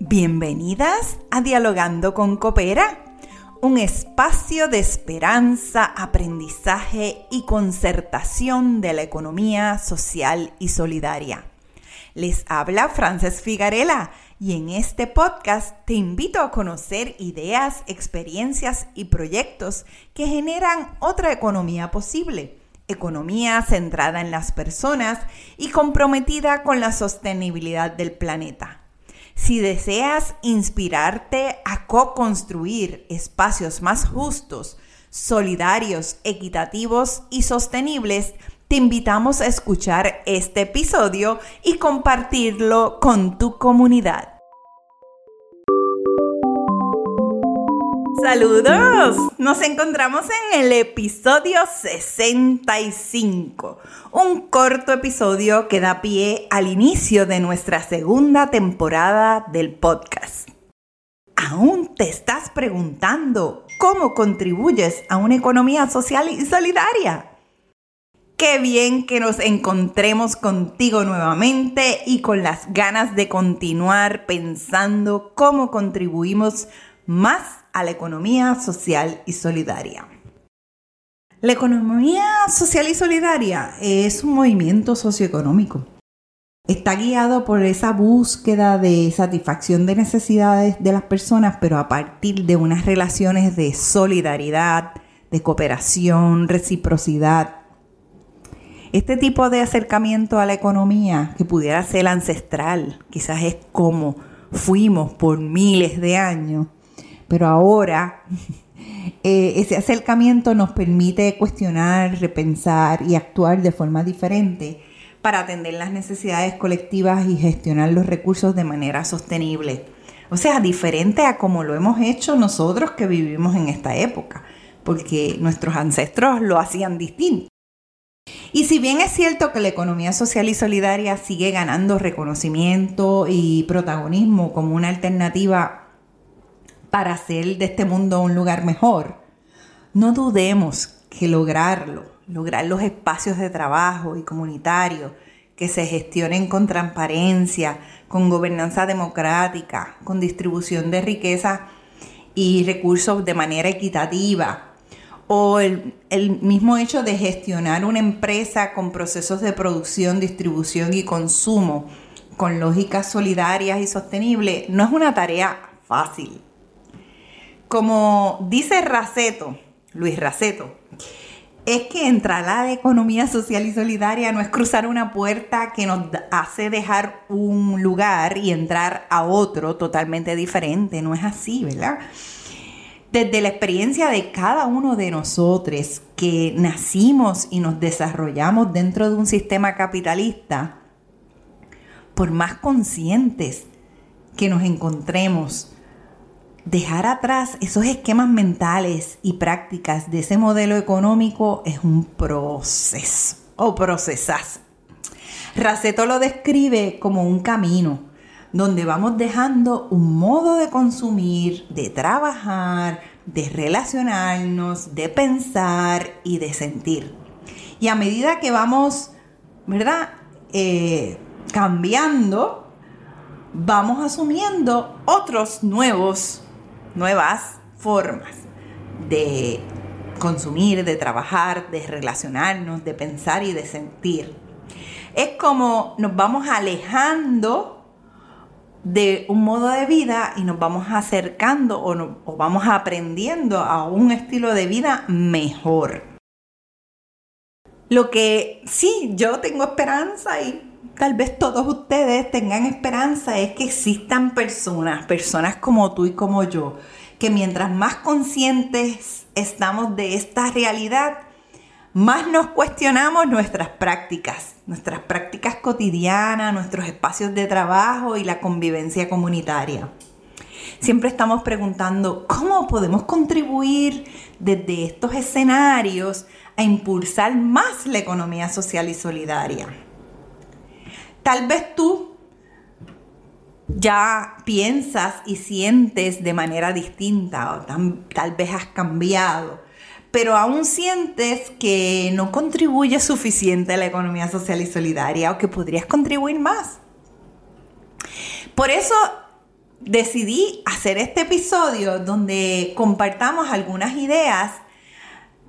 Bienvenidas a Dialogando con Coopera, un espacio de esperanza, aprendizaje y concertación de la economía social y solidaria. Les habla Frances Figarela y en este podcast te invito a conocer ideas, experiencias y proyectos que generan otra economía posible. Economía centrada en las personas y comprometida con la sostenibilidad del planeta. Si deseas inspirarte a co-construir espacios más justos, solidarios, equitativos y sostenibles, te invitamos a escuchar este episodio y compartirlo con tu comunidad. Saludos, nos encontramos en el episodio 65, un corto episodio que da pie al inicio de nuestra segunda temporada del podcast. ¿Aún te estás preguntando cómo contribuyes a una economía social y solidaria? Qué bien que nos encontremos contigo nuevamente y con las ganas de continuar pensando cómo contribuimos más a la economía social y solidaria. La economía social y solidaria es un movimiento socioeconómico. Está guiado por esa búsqueda de satisfacción de necesidades de las personas, pero a partir de unas relaciones de solidaridad, de cooperación, reciprocidad. Este tipo de acercamiento a la economía, que pudiera ser ancestral, quizás es como fuimos por miles de años, pero ahora eh, ese acercamiento nos permite cuestionar, repensar y actuar de forma diferente para atender las necesidades colectivas y gestionar los recursos de manera sostenible. O sea, diferente a como lo hemos hecho nosotros que vivimos en esta época, porque nuestros ancestros lo hacían distinto. Y si bien es cierto que la economía social y solidaria sigue ganando reconocimiento y protagonismo como una alternativa para hacer de este mundo un lugar mejor. No dudemos que lograrlo, lograr los espacios de trabajo y comunitarios que se gestionen con transparencia, con gobernanza democrática, con distribución de riqueza y recursos de manera equitativa, o el, el, mismo hecho de gestionar una empresa con procesos de producción, distribución y consumo con lógicas solidarias y sostenibles, no es una tarea fácil. Como dice Raceto, Luis Raceto, es que entrar a la economía social y solidaria no es cruzar una puerta que nos hace dejar un lugar y entrar a otro totalmente diferente. No es así, ¿verdad? Desde la experiencia de cada uno de nosotros que nacimos y nos desarrollamos dentro de un sistema capitalista, por más conscientes que nos encontremos dejar atrás esos esquemas mentales y prácticas de ese modelo económico es un proceso o procesas. Raceto lo describe como un camino donde vamos dejando un modo de consumir, de trabajar, de relacionarnos, de pensar y de sentir. Y a medida que vamos, ¿verdad? Eh, cambiando, vamos asumiendo otros nuevos nuevas formas de consumir, de trabajar, de relacionarnos, de pensar y de sentir. Es como nos vamos alejando de un modo de vida y nos vamos acercando o, vamos aprendiendo a un estilo de vida mejor. Lo que sí, yo tengo esperanza y tal vez todos ustedes tengan esperanza es que existan personas, personas como tú y como yo, que mientras más conscientes estamos de esta realidad, más nos cuestionamos nuestras prácticas, nuestras prácticas cotidianas, nuestros espacios de trabajo y la convivencia comunitaria. Siempre estamos preguntando cómo podemos contribuir desde estos escenarios a impulsar más la economía social y solidaria. Tal vez tú ya piensas y sientes de manera distinta o tal vez has cambiado, pero aún sientes que no contribuye suficiente a la economía social y solidaria o que podrías contribuir más. Por eso decidí hacer este episodio donde compartamos algunas ideas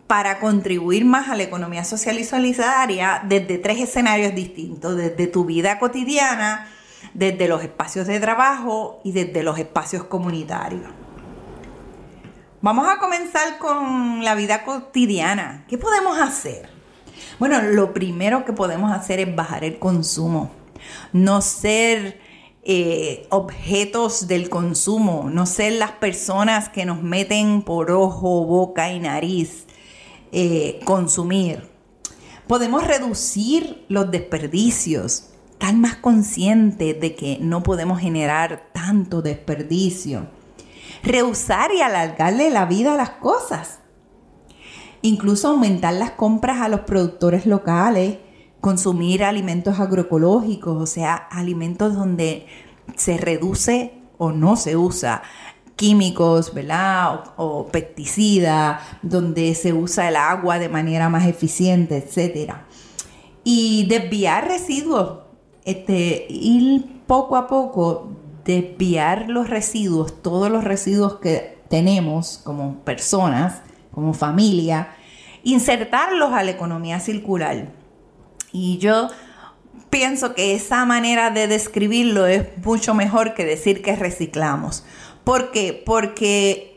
para contribuir más a la economía social y solidaria desde tres escenarios distintos, desde tu vida cotidiana, desde los espacios de trabajo y desde los espacios comunitarios. Vamos a comenzar con la vida cotidiana. ¿Qué podemos hacer? Bueno, lo primero que podemos hacer es bajar el consumo, no ser eh, objetos del consumo, no ser las personas que nos meten por ojo, boca y nariz eh, consumir. Podemos reducir los desperdicios, estar más conscientes de que no podemos generar tanto desperdicio. Reusar y alargarle la vida a las cosas. Incluso aumentar las compras a los productores locales, consumir alimentos agroecológicos, o sea, alimentos donde se reduce o no se usa químicos, ¿verdad? O, pesticidas, donde se usa el agua de manera más eficiente, etc. Y desviar residuos, este, ir poco a poco, desviar los residuos, todos los residuos que tenemos como personas, como familia, insertarlos a la economía circular. Y yo pienso que esa manera de describirlo es mucho mejor que decir que reciclamos. ¿Por qué? Porque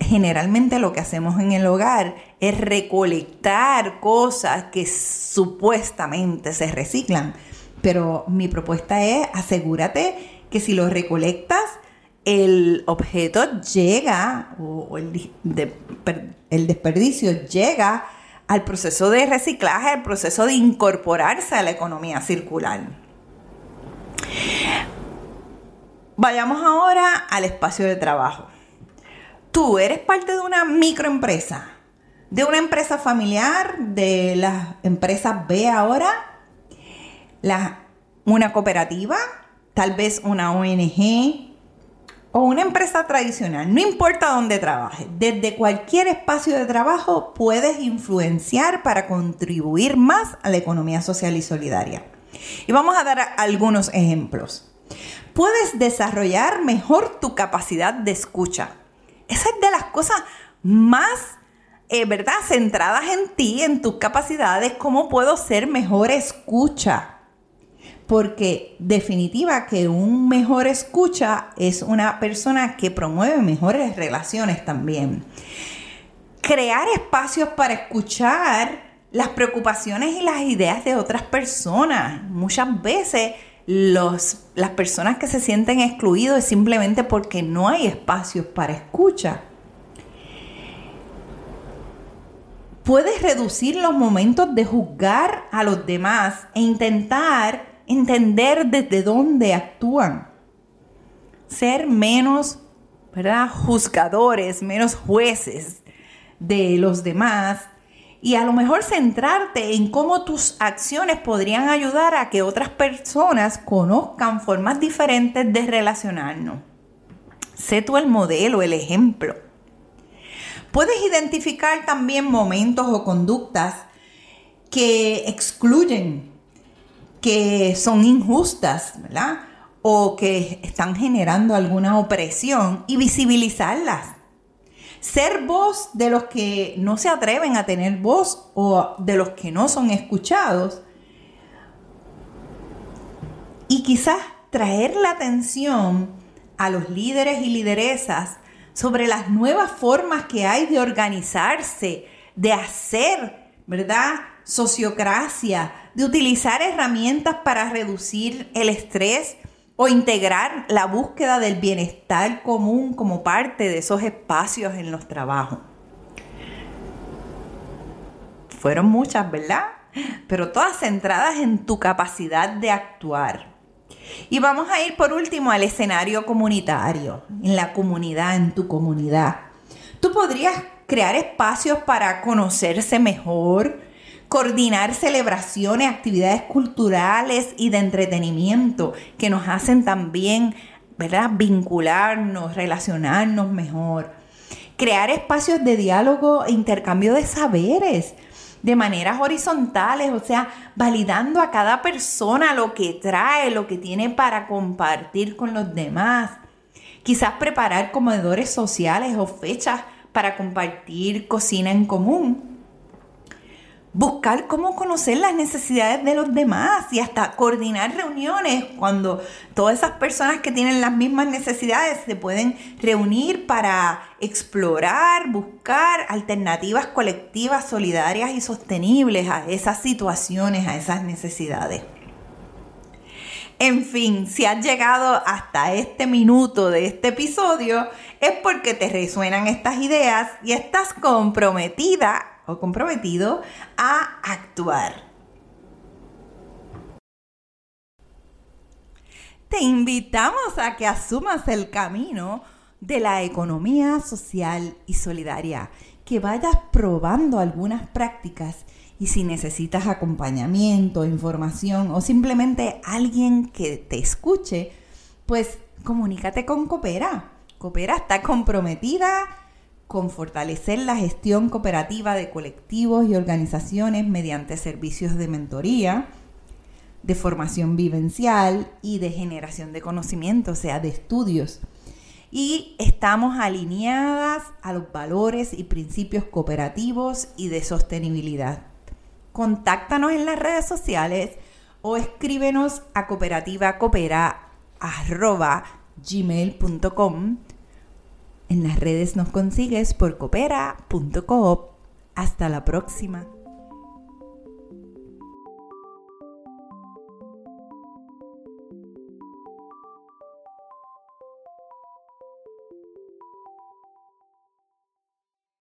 generalmente lo que hacemos en el hogar es recolectar cosas que supuestamente se reciclan. Pero mi propuesta es asegúrate que si lo recolectas, el objeto llega, o el, el desperdicio llega al proceso de reciclaje, al proceso de incorporarse a la economía circular. Vayamos ahora al espacio de trabajo. Tú eres parte de una microempresa, de una empresa familiar, de las empresas B ahora, una cooperativa, tal vez una ONG o una empresa tradicional. No importa dónde trabajes, desde cualquier espacio de trabajo puedes influenciar para contribuir más a la economía social y solidaria. Y vamos a dar algunos ejemplos puedes desarrollar mejor tu capacidad de escucha. Esa es de las cosas más, eh, ¿verdad? Centradas en ti, en tus capacidades, cómo puedo ser mejor escucha. Porque definitiva que un mejor escucha es una persona que promueve mejores relaciones también. Crear espacios para escuchar las preocupaciones y las ideas de otras personas. Muchas veces los, las personas que se sienten excluidos es simplemente porque no hay espacios para escucha. Puedes reducir los momentos de juzgar a los demás e intentar entender desde dónde actúan. Ser menos, ¿verdad? Juzgadores, menos jueces de los demás y a lo mejor centrarte en cómo tus acciones podrían ayudar a que otras personas conozcan formas diferentes de relacionarnos. Sé tú el modelo, el ejemplo. Puedes identificar también momentos o conductas que excluyen, que son injustas, ¿verdad? O que están generando alguna opresión y visibilizarlas ser voz de los que no se atreven a tener voz o de los que no son escuchados. Y quizás traer la atención a los líderes y lideresas sobre las nuevas formas que hay de organizarse, de hacer, ¿verdad? Sociocracia, de utilizar herramientas para reducir el estrés o integrar la búsqueda del bienestar común como parte de esos espacios en los trabajos. Fueron muchas, ¿verdad? Pero todas centradas en tu capacidad de actuar. Y vamos a ir por último al escenario comunitario, en la comunidad, en tu comunidad. Tú podrías crear espacios para conocerse mejor, coordinar celebraciones, actividades culturales y de entretenimiento que nos hacen también, ¿verdad? Vincularnos, relacionarnos mejor. Crear espacios de diálogo e intercambio de saberes de maneras horizontales, o sea, validando a cada persona lo que trae, lo que tiene para compartir con los demás. Quizás preparar comedores sociales o fechas para compartir cocina en común buscar cómo conocer las necesidades de los demás y hasta coordinar reuniones cuando todas esas personas que tienen las mismas necesidades se pueden reunir para explorar, buscar alternativas colectivas, solidarias y sostenibles a esas situaciones, a esas necesidades. En fin, si has llegado hasta este minuto de este episodio, es porque te resuenan estas ideas y estás comprometida o comprometido a actuar. Te invitamos a que asumas el camino de la economía social y solidaria, que vayas probando algunas prácticas y si necesitas acompañamiento, información o simplemente alguien que te escuche, pues comunícate con Coopera. Coopera está comprometida con fortalecer la gestión cooperativa de colectivos y organizaciones mediante servicios de mentoría, de formación vivencial y de generación de conocimiento, o sea, de estudios. Y estamos alineadas a los valores y principios cooperativos y de sostenibilidad. Contáctanos en las redes sociales o escríbenos a cooperativacopera.gmail.com en las redes nos consigues por coopera.coop. Hasta la próxima.